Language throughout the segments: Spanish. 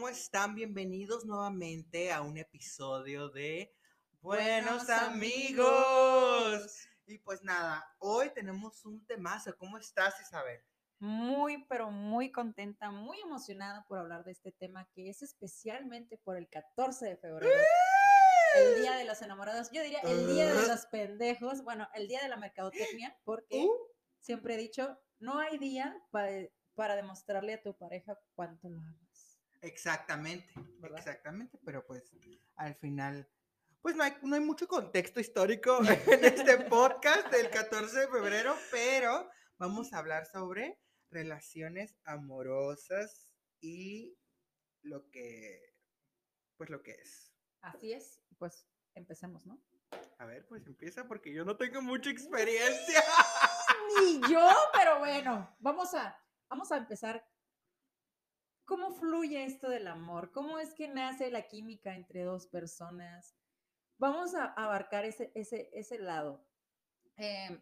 ¿cómo están? Bienvenidos nuevamente a un episodio de Buenos, Buenos amigos. amigos. Y pues nada, hoy tenemos un temazo. ¿Cómo estás, Isabel? Muy, pero muy contenta, muy emocionada por hablar de este tema que es especialmente por el 14 de febrero. El día de los enamorados, yo diría el día de los pendejos, bueno, el día de la mercadotecnia, porque Uh, siempre he dicho, no hay día para, para demostrarle a tu pareja cuánto lo amas. Exactamente, ¿Verdad? exactamente, pero pues al final, pues no hay, no hay mucho contexto histórico en este podcast del 14 de febrero, pero vamos a hablar sobre relaciones amorosas y lo que, pues lo que es. Así es, pues empecemos, ¿no? A ver, pues empieza porque yo no tengo mucha experiencia. Ni yo, pero bueno, vamos a, vamos a empezar. ¿Cómo fluye esto del amor? ¿Cómo es que nace la química entre dos personas? Vamos a abarcar ese, ese, ese lado. Eh,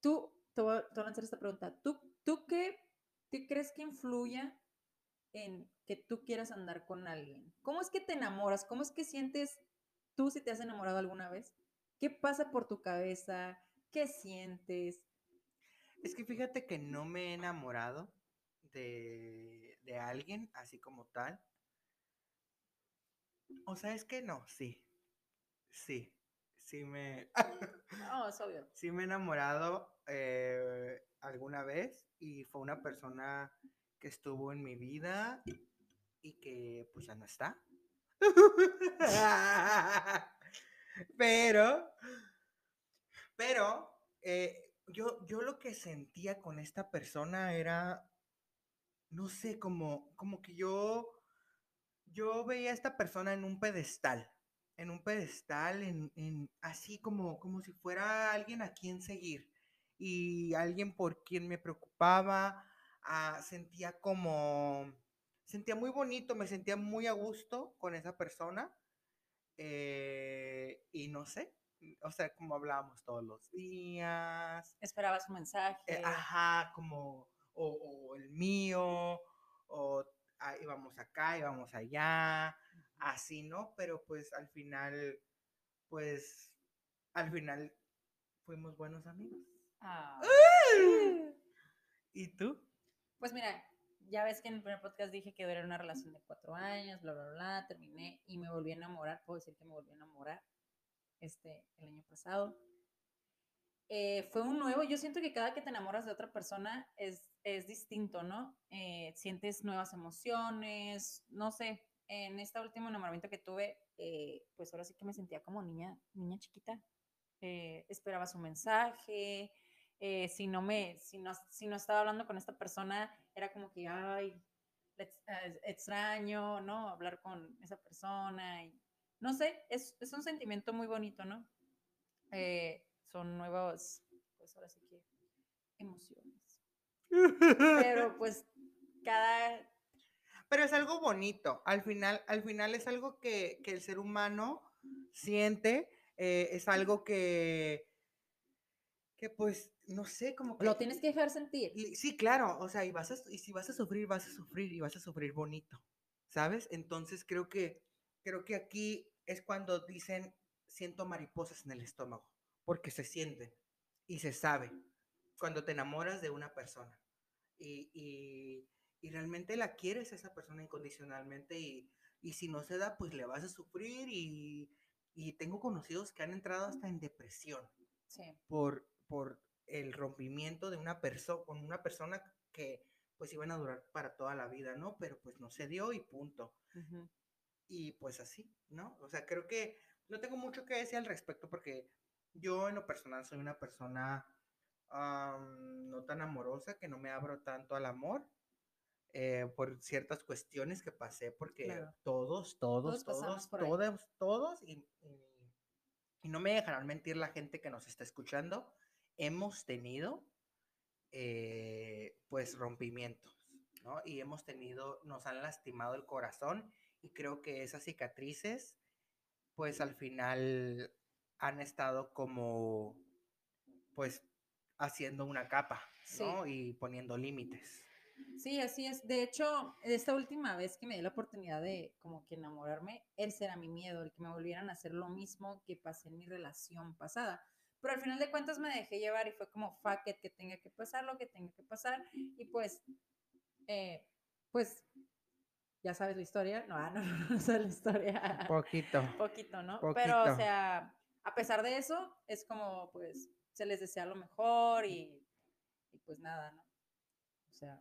tú, te voy, a, lanzar esta pregunta. ¿Tú, tú qué, qué crees que influya en que tú quieras andar con alguien? ¿Cómo es que te enamoras? ¿Cómo es que sientes tú si te has enamorado alguna vez? ¿Qué pasa por tu cabeza? ¿Qué sientes? Es que fíjate que no me he enamorado de, de alguien así como tal. O sea, es que no, sí. Sí. Sí me, No, es obvio. sí me he enamorado eh, alguna vez y fue una persona que estuvo en mi vida y que pues ya no está. pero, pero, eh, yo, yo lo que sentía con esta persona era, no sé, como, como que yo, yo veía a esta persona en un pedestal, en un pedestal, en, en- así como, como si fuera alguien a quien seguir y alguien por quien me preocupaba, ah, sentía como, sentía muy bonito, me sentía muy a gusto con esa persona eh, y no sé, o sea, como hablábamos todos los días, Esperabas un mensaje. eh, ajá, como, o, o el mío, o ah, íbamos acá, íbamos allá, así, ¿no? Pero pues al final, pues, al final fuimos buenos amigos. Ah. ¿Y tú? Pues mira, ya ves que en el primer podcast dije que era una relación de cuatro años, bla, bla, bla, terminé y me volví a enamorar, puedo decir que me volví a enamorar este, el año pasado. Eh, fue un nuevo, yo siento que cada que te enamoras de otra persona es, es distinto, ¿no? Eh, sientes nuevas emociones, no sé, en este último enamoramiento que tuve, eh, pues ahora sí que me sentía como niña, niña chiquita. Eh, esperaba su mensaje, si no me, si no, si no estaba hablando con esta persona, era como que, ay, extraño, ¿no? Hablar con esa persona y, no sé, es, es un sentimiento muy bonito, ¿no? Son nuevos, pues ahora sí que, emociones. Pero pues cada, Pero es algo bonito. Al final, al final es algo que, que el ser humano siente. eh, es algo que, que pues, no sé, como que... lo tienes que dejar sentir. Sí, claro. O sea, y, vas a, y si vas a sufrir, vas a sufrir y vas a sufrir bonito. ¿Sabes? Entonces creo que, creo que aquí es cuando dicen, siento mariposas en el estómago. Porque se siente y se sabe cuando te enamoras de una persona. Y, y- y realmente la quieres a esa persona incondicionalmente y, y si no se da, pues le vas a sufrir y, y tengo conocidos que han entrado hasta en depresión Sí, por, por el rompimiento de una persona con una persona que pues iban a durar para toda la vida, ¿no? Pero pues no se dio y punto. Y pues así, ¿no? O sea, creo que no tengo mucho que decir al respecto porque yo en lo personal soy una persona no tan amorosa, que no me abro tanto al amor eh, por ciertas cuestiones que pasé, porque Claro. todos, todos, Todos todos, todos, todos, y, y- y no me dejarán mentir la gente que nos está escuchando, hemos tenido eh, pues rompimientos, ¿no? Y hemos tenido, nos han lastimado el corazón y creo que esas cicatrices, pues al final han estado como, pues haciendo una capa, Sí. ¿no? Y poniendo límites. Sí, así es. De hecho, esta última vez que me di la oportunidad de como que enamorarme, ese era mi miedo, el que me volvieran a hacer lo mismo que pasé en mi relación pasada. Pero al final de cuentas me dejé llevar y fue como fuck it, que tenga que pasar lo que tenga que pasar. Y pues, eh, pues, ya sabes la historia. No, ah, no, no, no sé la historia. Poquito. Poquito, ¿no? Pero, o sea, a pesar de eso, es como, pues, se les desea lo mejor y, y pues nada, ¿no? O sea,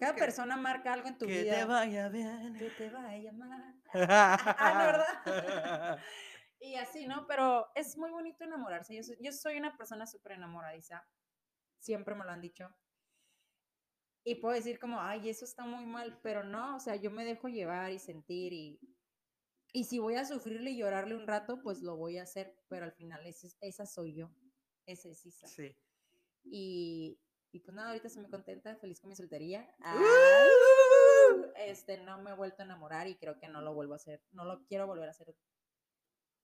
cada que- persona marca algo en tu que vida. te vaya bien. Que te vaya mal. Ah, ¿verdad? Y así, ¿no? Pero es muy bonito enamorarse. Yo soy, yo soy una persona súper enamoradiza. Siempre me lo han dicho. Y puedo decir como, ay, eso está muy mal, pero no, o sea, yo me dejo llevar y sentir y, y si voy a sufrirle y llorarle un rato, pues lo voy a hacer, pero al final esa soy yo, esa es Isa. Sí. Y, y pues nada, ahorita estoy muy contenta, feliz con mi soltería. ¡Uh! Este, no me he vuelto a enamorar y creo que no lo vuelvo a hacer, no lo quiero volver a hacer,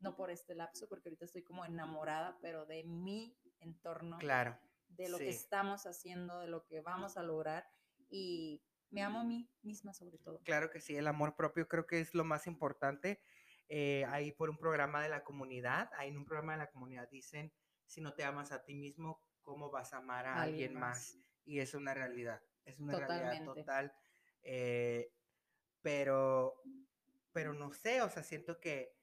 no por este lapso, porque ahorita estoy como enamorada, pero de mi entorno, Claro. de lo que estamos haciendo, de lo que vamos a lograr y me amo a mí misma sobre todo. Claro que sí, el amor propio creo que es lo más importante. Eh, ahí por un programa de la comunidad, ahí en un programa de la comunidad dicen, si no te amas a ti mismo, ¿cómo vas a amar a Alguien alguien más? más. Y es una realidad, es una realidad total. eh, pero, pero no sé, o sea, siento que,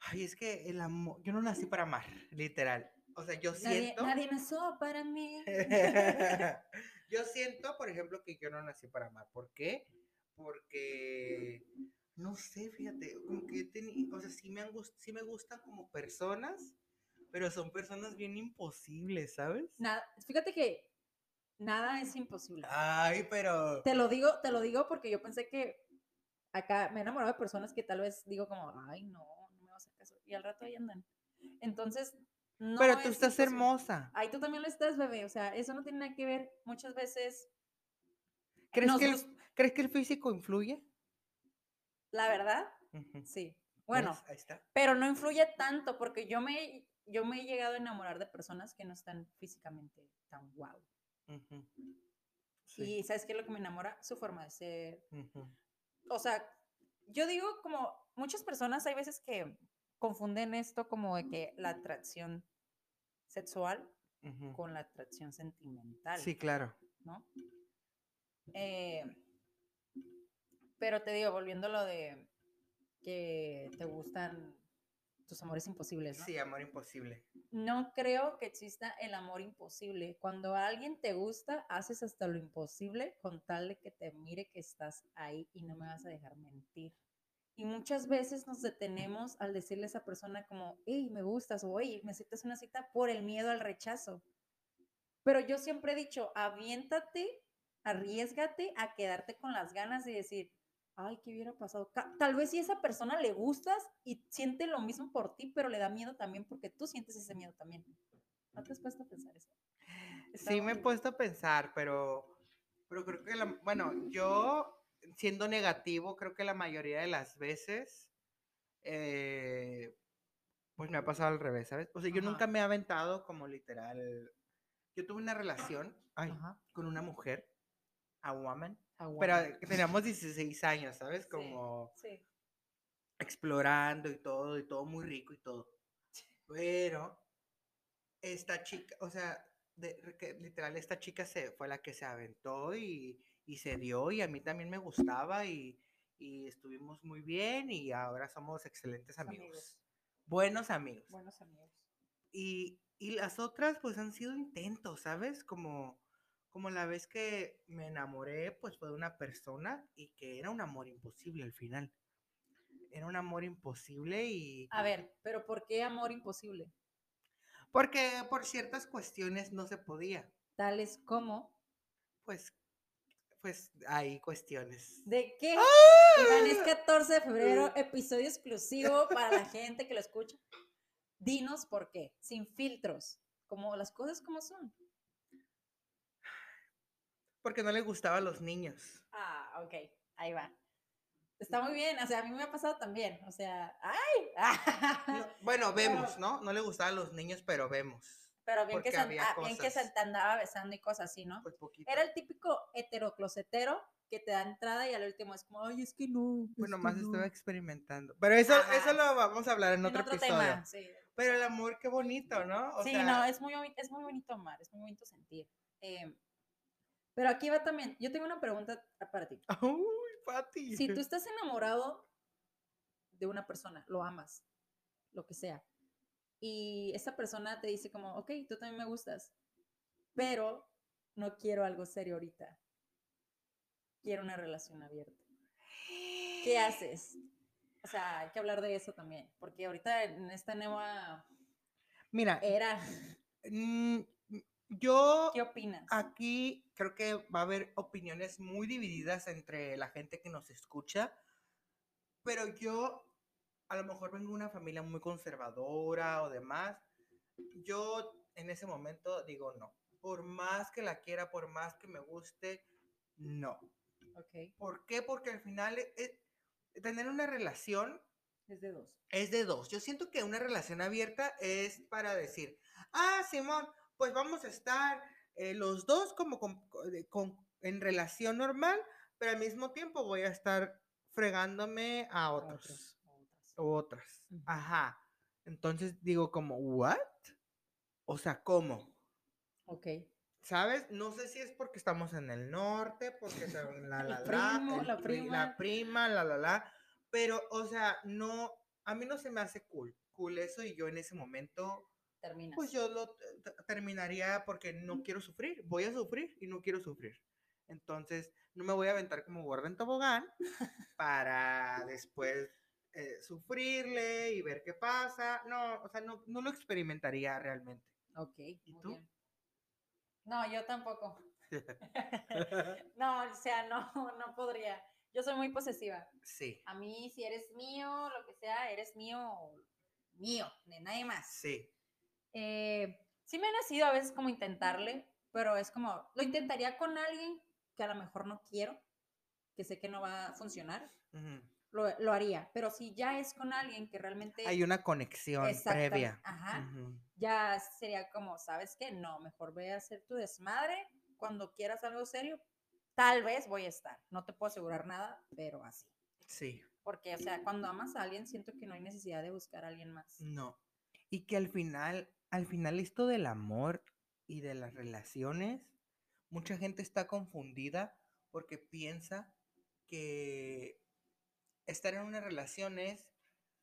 ay, es que el amor, yo no nací para amar, literal. O sea, yo Nadie, siento... nadie nació para mí. yo siento, por ejemplo, que yo no nací para amar. ¿Por qué? Porque, no sé, fíjate, como que teni- o sea, sí me, sí me gustan como personas, pero son personas bien imposibles, ¿sabes? Nada, fíjate que nada es imposible. Ay, pero... Te lo digo, te lo digo porque yo pensé que acá me he enamorado de personas que tal vez digo como, ay, no, no me va a hacer caso. Y al rato ahí andan. Entonces, no pero tú es estás imposible. hermosa. Ay, tú también lo estás, bebé. O sea, eso no tiene nada que ver. Muchas veces, ¿Crees que, el, ¿Crees que el físico influye? la verdad, Ujú. sí. Bueno, ¿Ves? Ahí está. pero no influye tanto porque yo me, yo me he llegado a enamorar de personas que no están físicamente tan guau. Sí. Y ¿sabes qué es lo que me enamora? Su forma de ser, o sea, yo digo como muchas personas hay veces que confunden esto como de que la atracción sexual con la atracción sentimental, Sí, claro. ¿no? Eh, pero te digo, volviendo a lo de que te gustan tus amores imposibles, ¿no? Sí, amor imposible. No creo que exista el amor imposible. Cuando a alguien te gusta, haces hasta lo imposible con tal de que te mire que estás ahí y no me vas a dejar mentir. Y muchas veces nos detenemos al decirle a esa persona como, hey, me gustas o hey, me aceptas una cita por el miedo al rechazo. Pero yo siempre he dicho, aviéntate, arriesgate a quedarte con las ganas de decir, ay, ¿qué hubiera pasado? Tal vez si a esa persona le gustas y siente lo mismo por ti, pero le da miedo también porque tú sientes ese miedo también. ¿No te has puesto a pensar eso? Está Sí me he puesto a pensar, pero, pero creo que, la, bueno, yo siendo negativo, creo que la mayoría de las veces, eh, pues me ha pasado al revés, ¿sabes? O sea, yo nunca me he aventado como literal. Yo tuve una relación ay, con una mujer, a woman. Pero teníamos 16 años, ¿sabes? Sí. Como Sí. explorando y todo, y todo muy rico y todo. Pero esta chica, o sea, de- que literal esta chica se, fue la que se aventó y, y se dio y a mí también me gustaba y, y estuvimos muy bien y ahora somos excelentes amigos. Amigos. Buenos amigos. Buenos amigos. Y, y las otras pues han sido intentos, ¿sabes? Como, como la vez que me enamoré pues fue de una persona y que era un amor imposible al final. Era un amor imposible y... A ver, pero ¿por qué amor imposible? Porque por ciertas cuestiones no se podía. Tales como, Pues, pues hay cuestiones. ¿de qué? ¡Ah! Es 14 de febrero, episodio exclusivo para la gente que lo escucha. Dinos por qué, sin filtros, como las cosas como son. Porque no le gustaba a los niños. Ah, ok, ahí va. Está muy bien, o sea, a mí me ha pasado también, o sea, ¡ay! No, bueno, Pero- vemos, ¿no? No le gustaba a los niños, pero vemos. Pero bien que, se, ah, bien que se te andaba besando y cosas así, ¿no? Pues poquito. Era el típico heteroclosetero que te da entrada y al último es como, ay, es que no. Bueno, es que más no". estaba experimentando. Pero eso, Ajá. eso lo vamos a hablar en En otro, otro episodio. tema, sí. Pero el amor, qué bonito, ¿no? O sí, sea, no, es muy, es muy bonito amar, es muy bonito sentir. Eh, pero aquí va también, yo tengo una pregunta para ti. Uy, Pati. Si tú estás enamorado de una persona, lo amas, lo que sea, y esa persona te dice como, ok, tú también me gustas, pero no quiero algo serio ahorita, quiero una relación abierta. ¿Qué haces? O sea, hay que hablar de eso también, porque ahorita en esta nueva Mira, era, mm, yo ¿qué opinas? aquí creo que va a haber opiniones muy divididas entre la gente que nos escucha, pero yo a lo mejor vengo de una familia muy conservadora o demás. Yo en ese momento digo no. Por más que la quiera, por más que me guste, no. Ok, ¿Por qué? Porque al final e- e- tener una relación es de dos. es de dos. Yo siento que una relación abierta es para decir, ah, Simón, pues vamos a estar eh, los dos como con- de- con- en relación normal, pero al mismo tiempo voy a estar fregándome a otros. Otras. o otras. Ajá. Entonces digo como, ¿what? O sea, ¿cómo? Ok. ¿Sabes? No sé si es porque estamos en el norte, porque la, la, la, primo, el la pri- prima. la prima, la, la, la. Pero, o sea, no, a mí no se me hace cool, cool eso y yo en ese momento, Terminas. pues yo lo t- terminaría porque no quiero sufrir, voy a sufrir y no quiero sufrir. Entonces, no me voy a aventar como gorda en tobogán para después eh, sufrirle y ver qué pasa. No, o sea, no, no lo experimentaría realmente. Ok, ¿Y muy tú? bien. No, yo tampoco. no, o sea, no, no podría. Yo soy muy posesiva. sí, A mí, si eres mío, lo que sea, eres mío, mío, de nadie más. sí. Eh, sí me ha nacido a veces como intentarle, pero es como, lo intentaría con alguien que a lo mejor no quiero, que sé que no va a funcionar, lo, lo haría. Pero si ya es con alguien que realmente Hay una conexión previa. ajá. Ya sería como, ¿sabes qué? No, mejor ve a hacer tu desmadre. Cuando quieras algo serio, tal vez voy a estar. No te puedo asegurar nada, pero así. Sí, Porque, o sea, cuando amas a alguien, siento que no hay necesidad de buscar a alguien más. no. Y que al final, al final esto del amor y de las relaciones, mucha gente está confundida porque piensa que estar en una relación es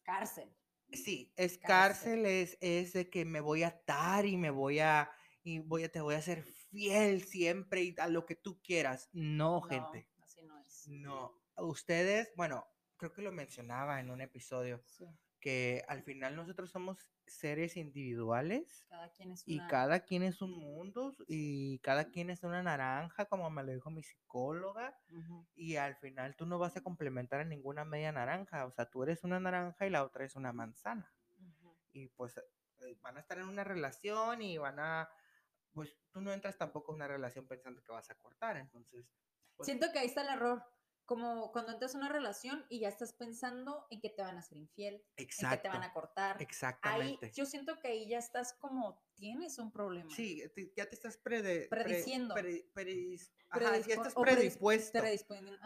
Cárcel. Sí, es Cárcel. cárcel, es, es de que me voy a atar y me voy a, y voy a, te voy a ser fiel siempre y a lo que tú quieras. No, No, gente, así no es. no. Ustedes, bueno, creo que lo mencionaba en un episodio, Sí, que al final nosotros somos seres individuales cada quien es y cada quien es un mundo y cada quien es una naranja, como me lo dijo mi psicóloga. Y al final tú no vas a complementar a ninguna media naranja, o sea, tú eres una naranja y la otra es una manzana y pues eh, van a estar en una relación y van a, pues tú no entras tampoco en una relación pensando que vas a cortar, entonces, pues, Siento que ahí está el error. Como cuando entras a una relación y ya estás pensando en que te van a ser infiel, en que te van a cortar. Ahí, exactamente. yo siento que ahí ya estás como, tienes un problema. Sí, te- ya te estás prede- pre- Prediciendo. pre- predis- ajá, ya estás predispuesto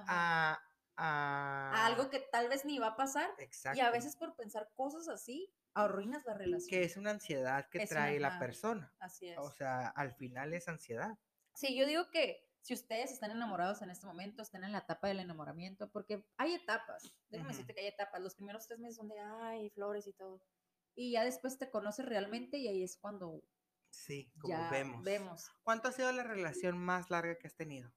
a, a, a algo que tal vez ni va a pasar. exacto, Y a veces por pensar cosas así, arruinas la relación. que es una ansiedad que Es una- trae la persona. Así es. O sea, al final es ansiedad. Sí, yo digo que si ustedes están enamorados en este momento, están en la etapa del enamoramiento, porque hay etapas. Déjame decirte que hay etapas. Los primeros tres meses son de, ay, flores y todo. Y ya después te conoces realmente y ahí es cuando Sí, como ya vemos. vemos. ¿Cuánto ha sido la relación más larga que has tenido?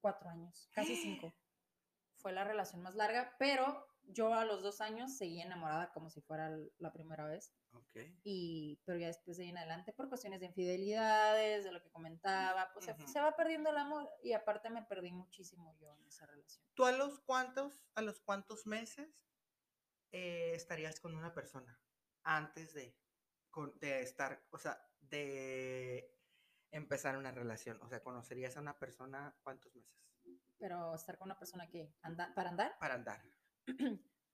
Cuatro años, casi cinco. Fue la relación más larga, pero yo a los dos años seguí enamorada como si fuera la primera vez. Ok. Y, pero ya después de ahí en adelante, por cuestiones de infidelidades, de lo que comentaba, pues se, va perdiendo el amor. Y aparte me perdí muchísimo yo en esa relación. ¿Tú a los cuántos, a los cuántos meses eh, estarías con una persona antes de, con- de estar, o sea, de empezar una relación? O sea, ¿conocerías a una persona cuántos meses Pero estar con una persona que anda para andar. para andar?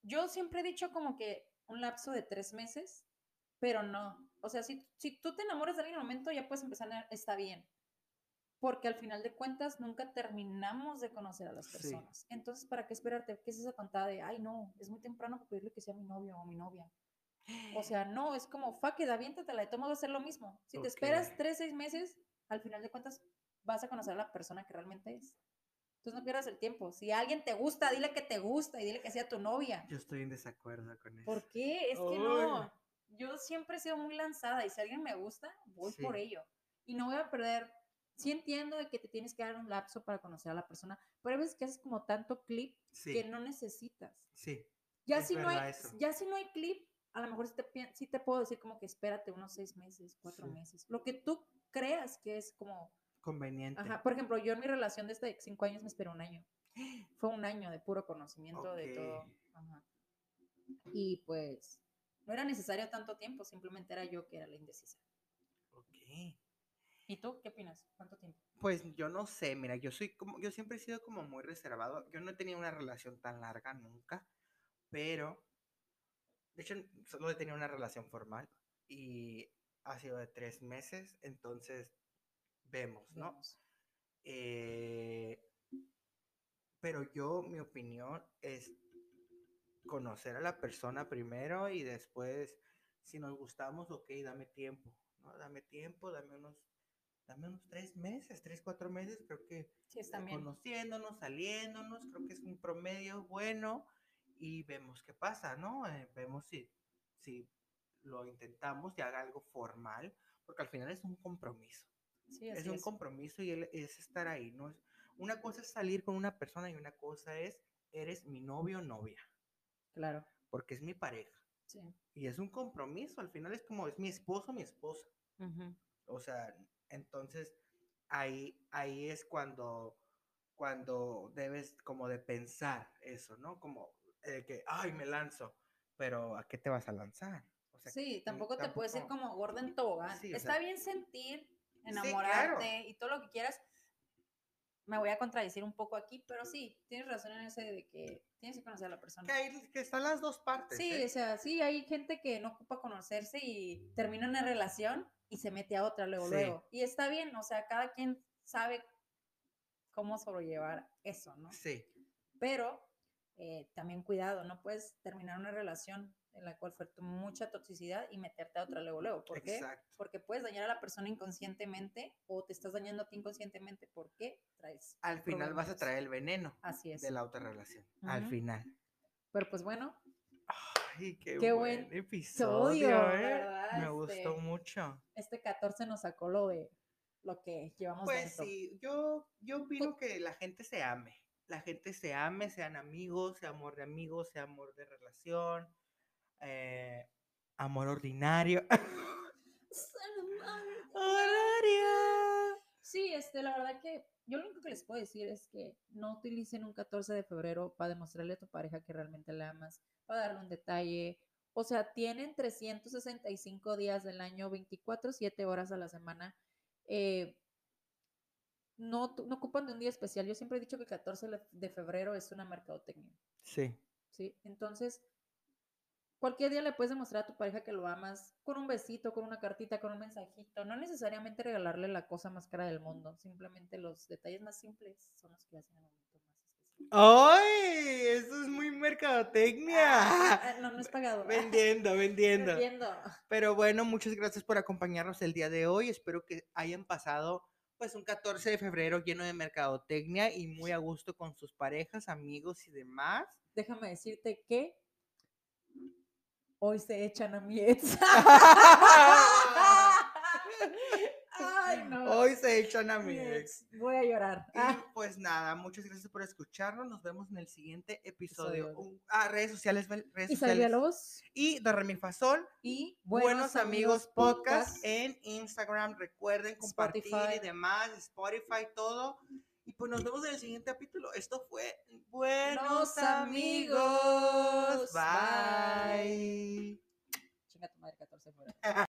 Yo siempre he dicho como que un lapso de tres meses pero no. O sea, si, si tú te enamoras de alguien en momento, ya puedes empezar, a, está bien. Porque al final de cuentas nunca terminamos de conocer a las Sí. personas. Entonces, ¿para qué esperarte? ¿Qué es esa tontada de, ay, no, es muy temprano para pedirle que sea mi novio o mi novia? O sea, no, es como, fuck it, aviéntatela, de todos modos va a ser lo mismo. Si te esperas tres, seis meses, al final de cuentas vas a conocer a la persona que realmente es. Entonces no pierdas el tiempo. Si alguien te gusta, dile que te gusta y dile que sea tu novia. Yo estoy en desacuerdo con eso. ¿Por qué? Es que no. Yo siempre he sido muy lanzada y si alguien me gusta, voy por ello. Y no voy a perder. Sí entiendo de que te tienes que dar un lapso para conocer a la persona, pero hay veces que haces como tanto clip Sí, que no necesitas. sí. Ya si, no hay, verdad eso. ya si no hay clip, a lo mejor sí te, sí te puedo decir como que espérate unos seis meses, cuatro Sí. meses. Lo que tú creas que es como... Conveniente. Ajá, por ejemplo, yo en mi relación de este cinco años me esperé un año. Fue un año de puro conocimiento de todo. Ajá. Y pues no era necesario tanto tiempo, simplemente era yo que era la indecisa. Ok. ¿Y tú qué opinas? ¿Cuánto tiempo? Pues yo no sé, mira, yo soy como, yo siempre he sido como muy reservado. Yo no he tenido una relación tan larga nunca, pero de hecho solo he tenido una relación formal y ha sido de tres meses, entonces vemos, ¿no? Vemos. Eh, pero yo, mi opinión es conocer a la persona primero y después, si nos gustamos, ok, dame tiempo, ¿no? Dame tiempo, dame unos, dame unos tres meses, tres, cuatro meses, creo que Sí, conociéndonos, saliéndonos, creo que es un promedio bueno y vemos qué pasa, ¿no? Eh, vemos si, si lo intentamos y haga algo formal, porque al final es un compromiso Sí, es un es. compromiso y él es estar ahí, ¿no? Es, una cosa es salir con una persona y una cosa es, eres mi novio o novia, Claro. porque es mi pareja. Sí. Y es un compromiso, al final es como, es mi esposo, mi esposa. O sea, entonces ahí, ahí es cuando, cuando debes como de pensar eso, ¿no? Como eh, que, ay, me lanzo, pero ¿a qué te vas a lanzar? O sea, Sí, tampoco te puedes ir como gorda en. Sí, o Está sea- bien sentir, claro. enamorarte y todo lo que quieras. Me voy a contradecir un poco aquí, pero sí, tienes razón en ese de que tienes que conocer a la persona. Que, hay- que están las dos partes. Sí, ¿eh? o sea, sí, hay gente que no ocupa conocerse y termina una relación y se mete a otra luego, Sí. luego. Y está bien, o sea, cada quien sabe cómo sobrellevar eso, ¿no? Sí, Pero eh, también cuidado, no puedes terminar una relación en la cual fue mucha toxicidad y meterte a otra luego, luego. ¿Por qué? exacto. Porque puedes dañar a la persona inconscientemente o te estás dañando a ti inconscientemente porque traes. Al final vas a traer el veneno Así es. de la otra relación. Al final. Pero pues bueno, Ay, qué, Qué buen, buen episodio, episodio, ¿eh? ¿verdad? Me Este, gustó mucho. este 14 nos sacó lo de lo que llevamos Pues dentro. sí, yo, yo opino que la gente se ame. La gente se ame, sean amigos, sea amor de amigos, sea amor de relación, eh, amor ordinario. Sí, este, la verdad que yo lo único que les puedo decir es que no utilicen un 14 de febrero para demostrarle a tu pareja que realmente la amas, para darle un detalle. O sea, tienen 365 días del año, 24, 7 horas a la semana. Eh, no, ocupan de un día especial. Yo siempre he dicho que el 14 de- de febrero es una mercadotecnia. Sí, ¿sí? Entonces, cualquier día le puedes demostrar a tu pareja que lo amas con un besito, con una cartita, con un mensajito. No necesariamente regalarle la cosa más cara del mundo, simplemente los detalles más simples son los que hacen el momento más especial. ¡Ay! Eso es muy mercadotecnia. Ah, no, no es pagado. vendiendo, vendiendo. Vendiendo. Pero bueno, muchas gracias por acompañarnos el día de hoy. Espero que hayan pasado pues un 14 de febrero lleno de mercadotecnia y muy a gusto con sus parejas, amigos y demás. Déjame decirte que hoy se echan a mi ex. Ay, no. Hoy se echan a mi ex. Voy a llorar. Y Ah, pues nada, muchas gracias por escucharnos. Nos vemos en el siguiente episodio. Ah, redes sociales, redes y sociales. Y de Remifasol. Y Buenos, Amigos Podcast Podcast. en Instagram. Recuerden compartir Spotify. y demás, Spotify, todo. Y pues nos vemos en el siguiente capítulo. Esto fue Buenos Amigos. Amigos. Bye. Chinga tu madre, 14 de febrero.